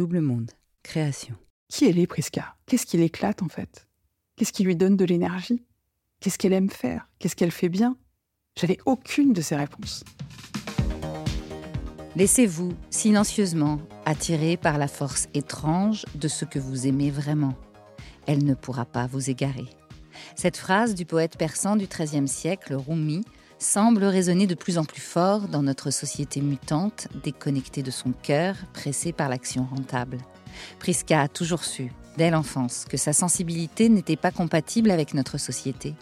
Double Monde, création. Qui elle est, Prisca Qu'est-ce qui l'éclate en fait? Qu'est-ce qui lui donne de l'énergie? Qu'est-ce qu'elle aime faire? Qu'est-ce qu'elle fait bien? J'avais aucune de ces réponses. Laissez-vous silencieusement attirer par la force étrange de ce que vous aimez vraiment. Elle ne pourra pas vous égarer. Cette phrase du poète persan du XIIIe siècle, Rumi, semble résonner de plus en plus fort dans notre société mutante, déconnectée de son cœur, pressée par l'action rentable. Priska a toujours su, dès l'enfance, que sa sensibilité n'était pas compatible avec notre société.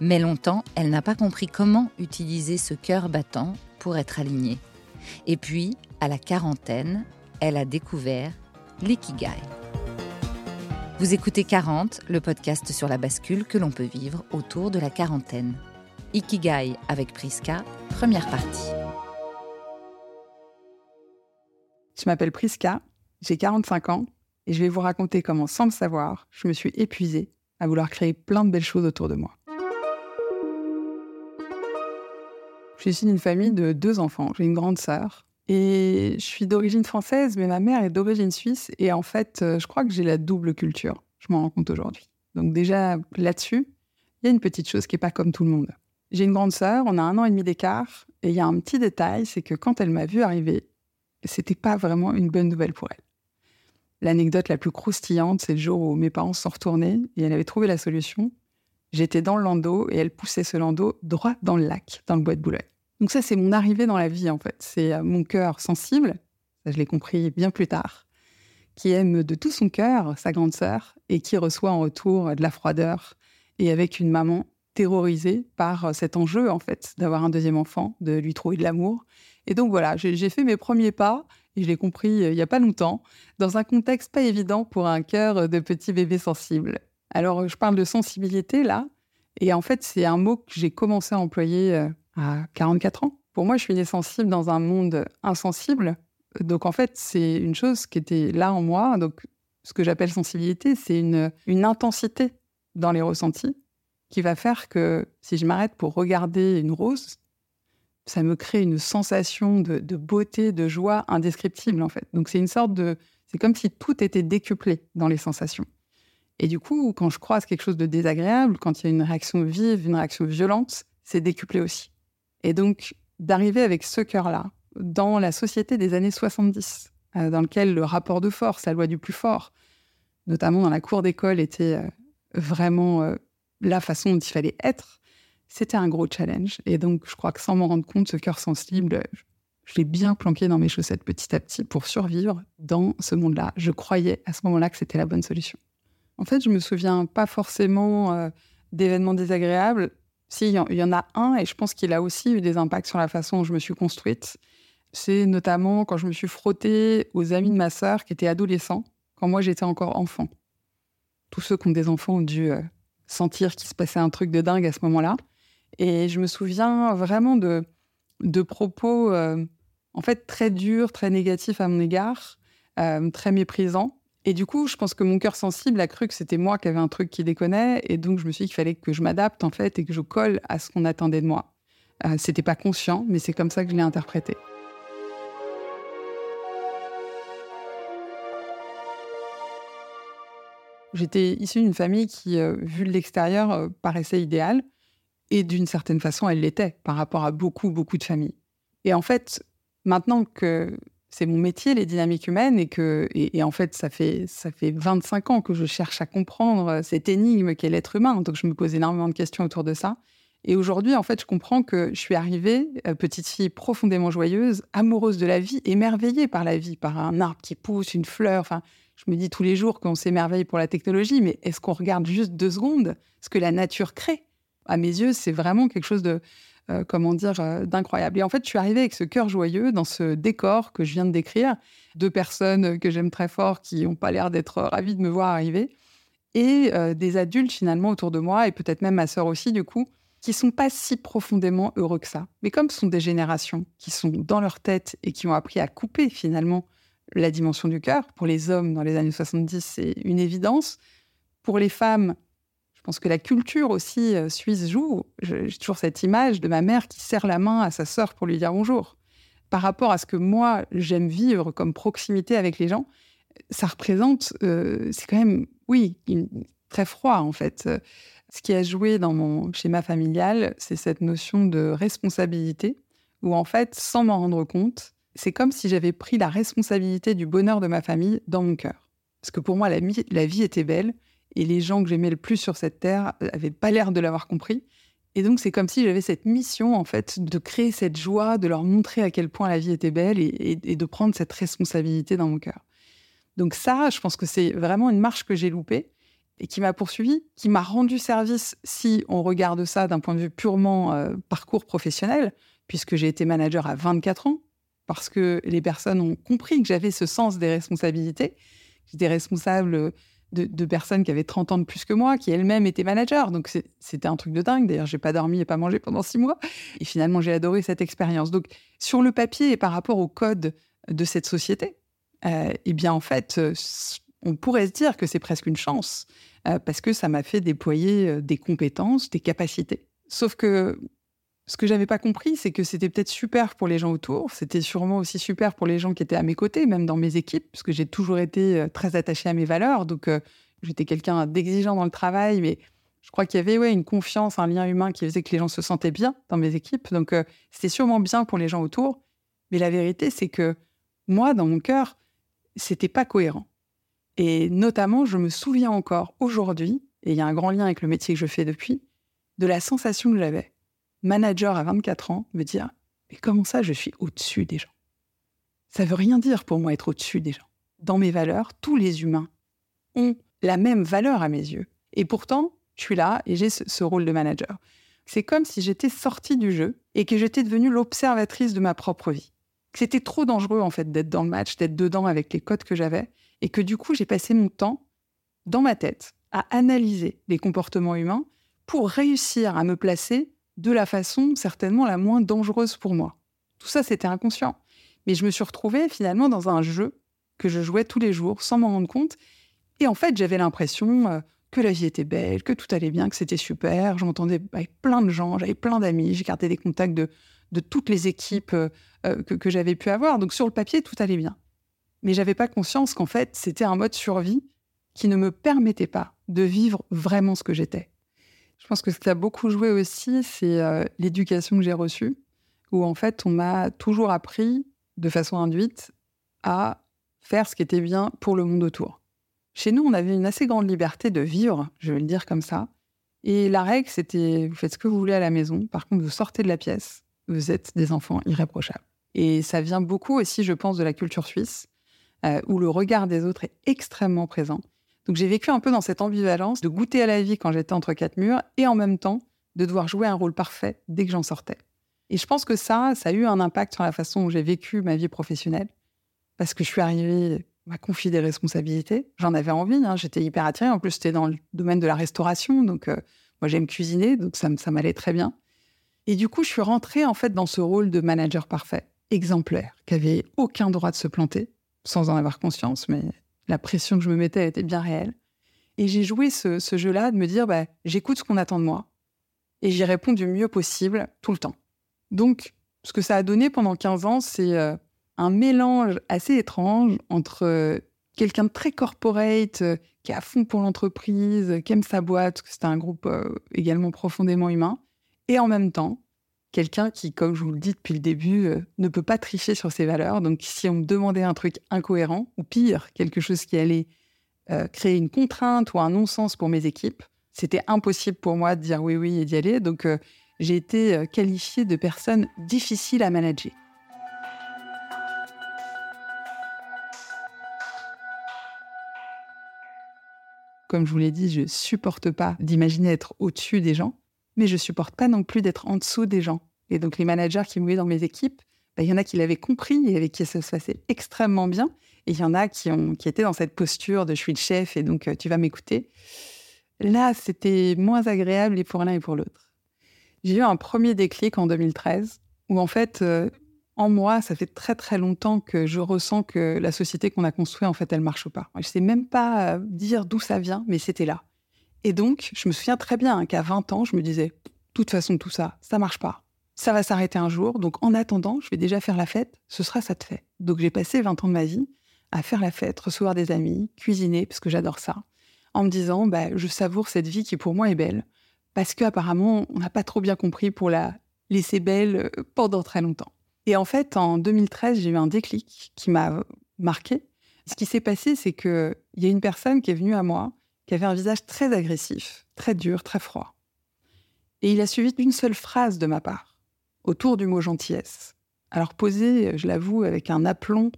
Mais longtemps, elle n'a pas compris comment utiliser ce cœur battant pour être alignée. Et puis, à la quarantaine, elle a découvert l'ikigai. Vous écoutez 40, le podcast sur la bascule que l'on peut vivre autour de la quarantaine. Ikigai avec Priska, première partie. Je m'appelle Priska, j'ai 45 ans et je vais vous raconter comment, sans le savoir, je me suis épuisée à vouloir créer plein de belles choses autour de moi. Je suis issue d'une famille de deux enfants. J'ai une grande sœur et je suis d'origine française, mais ma mère est d'origine suisse. Et en fait, euh, je crois que j'ai la double culture. Je m'en rends compte aujourd'hui. Donc déjà, là-dessus, il y a une petite chose qui n'est pas comme tout le monde. J'ai une grande sœur, on a un an et demi d'écart. Et il y a un petit détail, c'est que quand elle m'a vu arriver, c'était pas vraiment une bonne nouvelle pour elle. L'anecdote la plus croustillante, c'est le jour où mes parents sont retournés et elle avait trouvé la solution. J'étais dans le landau et elle poussait ce landau droit dans le lac, dans le bois de Boulogne. Donc ça, c'est mon arrivée dans la vie, en fait. C'est euh, mon cœur sensible, ça je l'ai compris bien plus tard, qui aime de tout son cœur sa grande sœur et qui reçoit en retour de la froideur et avec une maman terrorisée par euh, cet enjeu, en fait, d'avoir un deuxième enfant, de lui trouver de l'amour. Et donc voilà, j'ai fait mes premiers pas et je l'ai compris euh, il n'y a pas longtemps, dans un contexte pas évident pour un cœur de petit bébé sensible. Alors je parle de sensibilité là, et en fait c'est un mot que j'ai commencé à employer à 44 ans. Pour moi, je suis née sensible dans un monde insensible. Donc en fait, c'est une chose qui était là en moi. Donc ce que j'appelle sensibilité, c'est une, une intensité dans les ressentis qui va faire que si je m'arrête pour regarder une rose, ça me crée une sensation de, beauté, de joie indescriptible en fait. Donc c'est une sorte de, c'est comme si tout était décuplé dans les sensations. Et du coup, quand je croise quelque chose de désagréable, quand il y a une réaction vive, une réaction violente, c'est décuplé aussi. Et donc, d'arriver avec ce cœur-là dans la société des années 70, euh, dans lequel le rapport de force, la loi du plus fort, notamment dans la cour d'école, était euh, vraiment euh, la façon dont il fallait être, c'était un gros challenge. Et donc, je crois que sans m'en rendre compte, ce cœur sensible, je l'ai bien planqué dans mes chaussettes petit à petit pour survivre dans ce monde-là. Je croyais à ce moment-là que c'était la bonne solution. En fait, je me souviens pas forcément d'événements désagréables. Si, il y en a un, et je pense qu'il a aussi eu des impacts sur la façon dont je me suis construite. C'est notamment quand je me suis frottée aux amis de ma sœur qui étaient adolescents, quand moi j'étais encore enfant. Tous ceux qui ont des enfants ont dû euh, sentir qu'il se passait un truc de dingue à ce moment-là. Et je me souviens vraiment de, de propos, euh, en fait, très durs, très négatifs à mon égard, euh, très méprisants. Et du coup, je pense que mon cœur sensible a cru que c'était moi qui avais un truc qui déconnait. Et donc, je me suis dit qu'il fallait que je m'adapte, en fait, et que je colle à ce qu'on attendait de moi. Euh, c'était pas conscient, mais c'est comme ça que je l'ai interprété. J'étais issue d'une famille qui, euh, vu de l'extérieur, euh, paraissait idéale. Et d'une certaine façon, elle l'était par rapport à beaucoup, beaucoup de familles. Et en fait, maintenant que c'est mon métier, les dynamiques humaines, et que, et, en fait, ça fait, ça fait 25 ans que je cherche à comprendre euh, cette énigme qu'est l'être humain. Donc, je me pose énormément de questions autour de ça. Et aujourd'hui, en fait, je comprends que je suis arrivée, petite fille profondément joyeuse, amoureuse de la vie, émerveillée par la vie, par un arbre qui pousse, une fleur. Enfin, je me dis tous les jours qu'on s'émerveille pour la technologie, mais est-ce qu'on regarde juste deux secondes ce que la nature crée? À mes yeux, c'est vraiment quelque chose de, euh, comment dire, euh, d'incroyable. Et en fait, je suis arrivée avec ce cœur joyeux dans ce décor que je viens de décrire, deux personnes que j'aime très fort qui n'ont pas l'air d'être ravies de me voir arriver, et euh, des adultes finalement autour de moi, et peut-être même ma sœur aussi du coup, qui sont pas si profondément heureux que ça. Mais comme ce sont des générations qui sont dans leur tête et qui ont appris à couper finalement la dimension du cœur, pour les hommes dans les années 70, c'est une évidence. Pour les femmes, pense que la culture aussi euh, suisse joue. J'ai toujours cette image de ma mère qui serre la main à sa sœur pour lui dire bonjour. Par rapport à ce que moi, j'aime vivre comme proximité avec les gens, ça représente, euh, c'est quand même, oui, très froid en fait. Ce qui a joué dans mon schéma familial, c'est cette notion de responsabilité, où en fait, sans m'en rendre compte, c'est comme si j'avais pris la responsabilité du bonheur de ma famille dans mon cœur. Parce que pour moi, la, vie était belle, et les gens que j'aimais le plus sur cette terre n'avaient pas l'air de l'avoir compris. Et donc, c'est comme si j'avais cette mission, en fait, de créer cette joie, de leur montrer à quel point la vie était belle et, de prendre cette responsabilité dans mon cœur. Donc ça, je pense que c'est vraiment une marche que j'ai loupée et qui m'a poursuivi, qui m'a rendu service si on regarde ça d'un point de vue purement euh, parcours professionnel, puisque j'ai été manager à 24 ans, parce que les personnes ont compris que j'avais ce sens des responsabilités. J'étais responsable de, personnes qui avaient 30 ans de plus que moi, qui elles-mêmes étaient managers. Donc c'était un truc de dingue. D'ailleurs, j'ai pas dormi et pas mangé pendant six mois. Et finalement, j'ai adoré cette expérience. Donc sur le papier et par rapport au code de cette société, euh, eh bien en fait, euh, on pourrait se dire que c'est presque une chance euh, parce que ça m'a fait déployer des compétences, des capacités. Sauf que ce que j'avais pas compris, c'est que c'était peut-être super pour les gens autour, c'était sûrement aussi super pour les gens qui étaient à mes côtés, même dans mes équipes, parce que j'ai toujours été euh, très attachée à mes valeurs. Donc, euh, j'étais quelqu'un d'exigeant dans le travail, mais je crois qu'il y avait ouais, une confiance, un lien humain qui faisait que les gens se sentaient bien dans mes équipes. Donc, euh, c'était sûrement bien pour les gens autour. Mais la vérité, c'est que moi, dans mon cœur, c'était pas cohérent. Et notamment, je me souviens encore aujourd'hui, et il y a un grand lien avec le métier que je fais depuis, de la sensation que j'avais manager à 24 ans me dire Mais comment ça, je suis au-dessus des gens? Ça veut rien dire pour moi être au-dessus des gens. Dans mes valeurs, tous les humains ont la même valeur à mes yeux. Et pourtant, je suis là et j'ai ce, rôle de manager. C'est comme si j'étais sortie du jeu et que j'étais devenue l'observatrice de ma propre vie. C'était trop dangereux en fait d'être dans le match, d'être dedans avec les codes que j'avais, et que du coup j'ai passé mon temps dans ma tête à analyser les comportements humains pour réussir à me placer de la façon certainement la moins dangereuse pour moi. Tout ça, c'était inconscient. Mais je me suis retrouvée finalement dans un jeu que je jouais tous les jours sans m'en rendre compte. Et en fait, j'avais l'impression euh, que la vie était belle, que tout allait bien, que c'était super. Je m'entendais avec plein de gens, j'avais plein d'amis, j'ai gardé des contacts de, toutes les équipes euh, euh, que, que j'avais pu avoir. Donc sur le papier, tout allait bien. Mais j'avais pas conscience qu'en fait, c'était un mode survie qui ne me permettait pas de vivre vraiment ce que j'étais. Je pense que ce qui a beaucoup joué aussi, c'est euh, l'éducation que j'ai reçue, où en fait, on m'a toujours appris, de façon induite, à faire ce qui était bien pour le monde autour. Chez nous, on avait une assez grande liberté de vivre, je vais le dire comme ça. Et la règle, c'était vous faites ce que vous voulez à la maison. Par contre, vous sortez de la pièce, vous êtes des enfants irréprochables. Et ça vient beaucoup aussi, je pense, de la culture suisse, euh, où le regard des autres est extrêmement présent. Donc j'ai vécu un peu dans cette ambivalence de goûter à la vie quand j'étais entre quatre murs et en même temps de devoir jouer un rôle parfait dès que j'en sortais. Et je pense que ça, ça a eu un impact sur la façon dont j'ai vécu ma vie professionnelle parce que je suis arrivée à confier des responsabilités. J'en avais envie, hein, j'étais hyper attirée. En plus, c'était dans le domaine de la restauration, donc euh, moi j'aime cuisiner, donc ça, ça m'allait très bien. Et du coup, je suis rentrée en fait dans ce rôle de manager parfait, exemplaire, qui avait aucun droit de se planter, sans en avoir conscience, mais la pression que je me mettais était bien réelle. Et j'ai joué ce, jeu-là de me dire, bah, j'écoute ce qu'on attend de moi et j'y réponds du mieux possible tout le temps. Donc, ce que ça a donné pendant 15 ans, c'est euh, un mélange assez étrange entre euh, quelqu'un de très corporate, euh, qui est à fond pour l'entreprise, qui aime sa boîte, parce que c'était un groupe également profondément humain, et en même temps, quelqu'un qui, comme je vous le dis depuis le début, euh, ne peut pas tricher sur ses valeurs. Donc, si on me demandait un truc incohérent, ou pire, quelque chose qui allait euh, créer une contrainte ou un non-sens pour mes équipes, c'était impossible pour moi de dire oui, oui et d'y aller. Donc, euh, j'ai été qualifiée de personne difficile à manager. Comme je vous l'ai dit, je supporte pas d'imaginer être au-dessus des gens mais je supporte pas non plus d'être en dessous des gens. Et donc les managers qui me dans mes équipes, bah, il y en a qui l'avaient compris et avec qui ça se passait extrêmement bien. Et il y en a qui, ont, qui étaient dans cette posture de je suis le chef et donc euh, tu vas m'écouter. Là, c'était moins agréable et pour l'un et pour l'autre. J'ai eu un premier déclic en 2013 où en fait, euh, en moi, ça fait très très longtemps que je ressens que la société qu'on a construite, en fait, elle marche pas. Je sais même pas euh, dire d'où ça vient, mais c'était là. Et donc, je me souviens très bien hein, qu'à 20 ans, je me disais, de toute façon, tout ça, ça marche pas. Ça va s'arrêter un jour. Donc, en attendant, je vais déjà faire la fête. Ce sera ça de fait. Donc, j'ai passé 20 ans de ma vie à faire la fête, recevoir des amis, cuisiner, parce que j'adore ça, en me disant, bah, je savoure cette vie qui pour moi est belle, parce qu'apparemment, on n'a pas trop bien compris pour la laisser belle euh, pendant très longtemps. Et en fait, en 2013, j'ai eu un déclic qui m'a marqué. Ce qui s'est passé, c'est qu'il y a une personne qui est venue à moi, qui avait un visage très agressif, très dur, très froid. Et il a suivi une seule phrase de ma part, autour du mot gentillesse. Alors posé, je l'avoue, avec un aplomb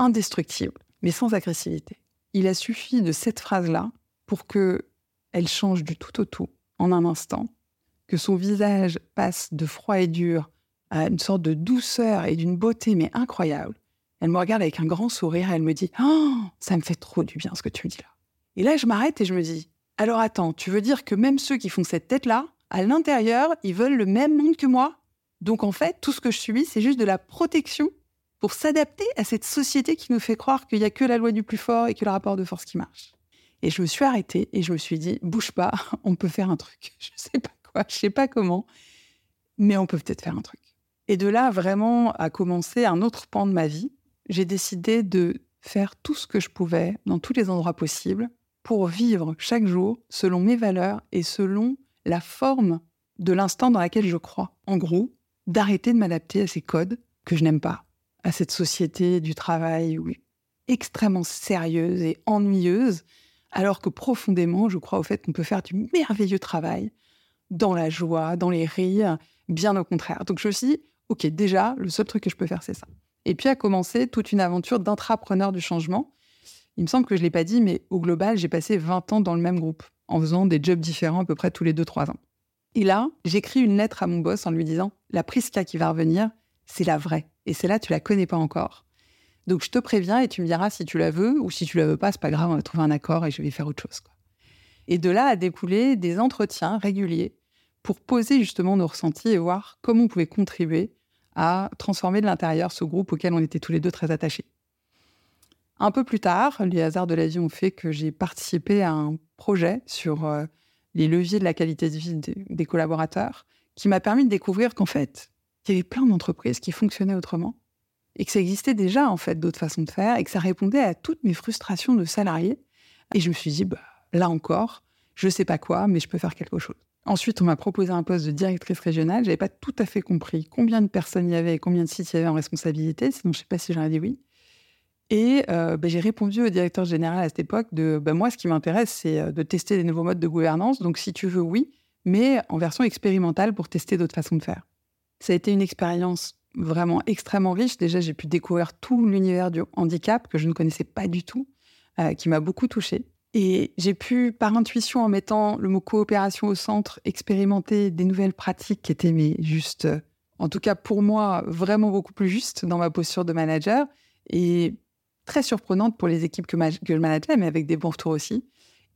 indestructible, mais sans agressivité. Il a suffi de cette phrase-là pour que elle change du tout au tout en un instant, que son visage passe de froid et dur à une sorte de douceur et d'une beauté mais incroyable. Elle me regarde avec un grand sourire et elle me dit "Oh, ça me fait trop du bien ce que tu me dis là." Et là, je m'arrête et je me dis "Alors attends, tu veux dire que même ceux qui font cette tête-là, à l'intérieur, ils veulent le même monde que moi? Donc en fait, tout ce que je subis, c'est juste de la protection pour s'adapter à cette société qui nous fait croire qu'il n'y a que la loi du plus fort et que le rapport de force qui marche. Et je me suis arrêtée et je me suis dit, bouge pas, on peut faire un truc. Je sais pas quoi, je sais pas comment, mais on peut peut-être faire un truc. Et de là, vraiment, a commencé un autre pan de ma vie. J'ai décidé de faire tout ce que je pouvais dans tous les endroits possibles pour vivre chaque jour selon mes valeurs et selon la forme de l'instant dans laquelle je crois. En gros, d'arrêter de m'adapter à ces codes que je n'aime pas, à cette société du travail extrêmement sérieuse et ennuyeuse, alors que profondément, je crois au fait qu'on peut faire du merveilleux travail dans la joie, dans les rires, bien au contraire. Donc je me suis dit, ok, déjà, le seul truc que je peux faire, c'est ça. Et puis a commencé toute une aventure d'intrapreneur du changement. Il me semble que je ne l'ai pas dit, mais au global, j'ai passé 20 ans dans le même groupe, en faisant des jobs différents à peu près tous les 2-3 ans. Et là, j'écris une lettre à mon boss en lui disant, la Prisca qui va revenir, c'est la vraie. Et celle-là, tu la connais pas encore. Donc je te préviens et tu me diras si tu la veux ou si tu la veux pas, c'est pas grave, on va trouver un accord et je vais faire autre chose. Et de là a découlé des entretiens réguliers pour poser justement nos ressentis et voir comment on pouvait contribuer à transformer de l'intérieur ce groupe auquel on était tous les deux très attachés. Un peu plus tard, les hasards de la vie ont fait que j'ai participé à un projet sur euh, les leviers de la qualité de vie des collaborateurs qui m'a permis de découvrir qu'en fait, il y avait plein d'entreprises qui fonctionnaient autrement et que ça existait déjà en fait d'autres façons de faire et que ça répondait à toutes mes frustrations de salarié. Et je me suis dit, bah, là encore, je sais pas quoi, mais je peux faire quelque chose. Ensuite, on m'a proposé un poste de directrice régionale. J'avais pas tout à fait compris combien de personnes il y avait et combien de sites il y avait en responsabilité, sinon je sais pas si j'aurais dit oui. Et euh, bah, j'ai répondu au directeur général à cette époque de bah, moi, ce qui m'intéresse, c'est euh, de tester des nouveaux modes de gouvernance. Donc, si tu veux, oui, mais en version expérimentale pour tester d'autres façons de faire. Ça a été une expérience vraiment extrêmement riche. Déjà, j'ai pu découvrir tout l'univers du handicap que je ne connaissais pas du tout, euh, qui m'a beaucoup touchée. Et j'ai pu, par intuition, en mettant le mot coopération au centre, expérimenter des nouvelles pratiques qui étaient mais juste, en tout cas pour moi, vraiment beaucoup plus justes dans ma posture de manager et très surprenante pour les équipes que, que je manageais, mais avec des bons retours aussi.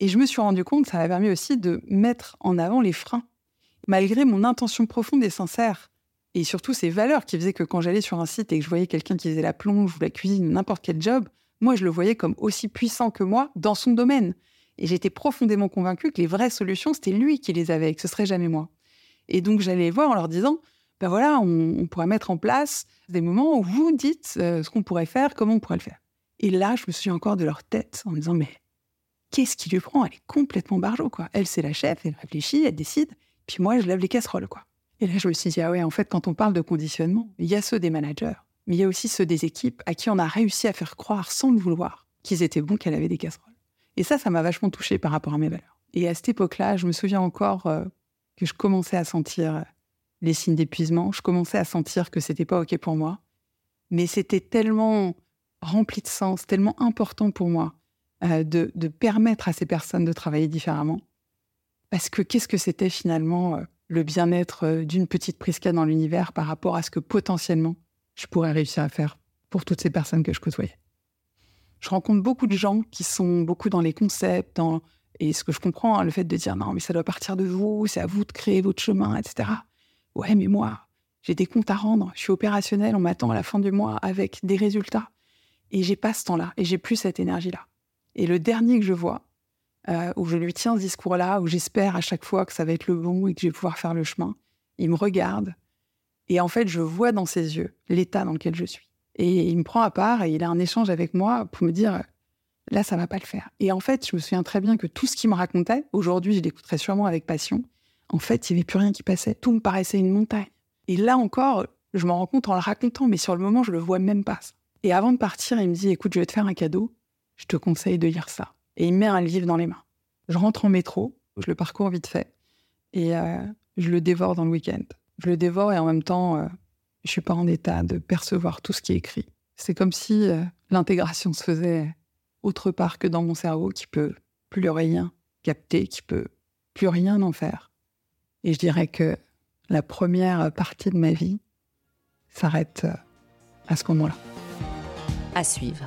Et je me suis rendu compte que ça m'a permis aussi de mettre en avant les freins. Malgré mon intention profonde et sincère et surtout ces valeurs qui faisaient que quand j'allais sur un site et que je voyais quelqu'un qui faisait la plonge ou la cuisine, n'importe quel job, moi je le voyais comme aussi puissant que moi dans son domaine. Et j'étais profondément convaincue que les vraies solutions, c'était lui qui les avait que ce serait jamais moi. Et donc j'allais les voir en leur disant, ben voilà, on, pourrait mettre en place des moments où vous dites euh, ce qu'on pourrait faire, comment on pourrait le faire. Et là, je me suis encore de leur tête en me disant, mais qu'est-ce qui lui prend? Elle est complètement barjot, quoi. Elle, c'est la chef, elle réfléchit, elle décide, puis moi, je lève les casseroles, quoi. Et là, je me suis dit, ah ouais, en fait, quand on parle de conditionnement, il y a ceux des managers, mais il y a aussi ceux des équipes à qui on a réussi à faire croire sans le vouloir qu'ils étaient bons, qu'elle avait des casseroles. Et ça, ça m'a vachement touchée par rapport à mes valeurs. Et à cette époque-là, je me souviens encore euh, que je commençais à sentir euh, les signes d'épuisement. Je commençais à sentir que c'était pas OK pour moi. Mais c'était tellement rempli de sens, tellement important pour moi euh, de, permettre à ces personnes de travailler différemment. Parce que qu'est-ce que c'était finalement le bien-être euh, d'une petite Prisca dans l'univers par rapport à ce que potentiellement je pourrais réussir à faire pour toutes ces personnes que je côtoyais? Je rencontre beaucoup de gens qui sont beaucoup dans les concepts, et ce que je comprends, hein, le fait de dire non, mais ça doit partir de vous, c'est à vous de créer votre chemin, etc. Ouais, mais moi, j'ai des comptes à rendre, je suis opérationnel, on m'attend à la fin du mois avec des résultats. Et j'ai pas ce temps-là, et j'ai plus cette énergie-là. Et le dernier que je vois, euh, où je lui tiens ce discours-là, où j'espère à chaque fois que ça va être le bon et que je vais pouvoir faire le chemin. Il me regarde et en fait, je vois dans ses yeux l'état dans lequel je suis. Et il me prend à part et il a un échange avec moi pour me dire là, ça va pas le faire. Et en fait, je me souviens très bien que tout ce qu'il me racontait, aujourd'hui, je l'écouterais sûrement avec passion. En fait, il n'y avait plus rien qui passait. Tout me paraissait une montagne. Et là encore, je m'en rends compte en le racontant, mais sur le moment, je le vois même pas. Et avant de partir, il me dit écoute, je vais te faire un cadeau. Je te conseille de lire ça. Et il me met un livre dans les mains. Je rentre en métro, je le parcours vite fait, et euh, je le dévore dans le week-end. Je le dévore et en même temps, euh, je suis pas en état de percevoir tout ce qui est écrit. C'est comme si euh, l'intégration se faisait autre part que dans mon cerveau qui peut plus rien capter, qui peut plus rien en faire. Et je dirais que la première partie de ma vie s'arrête à ce moment-là. À suivre.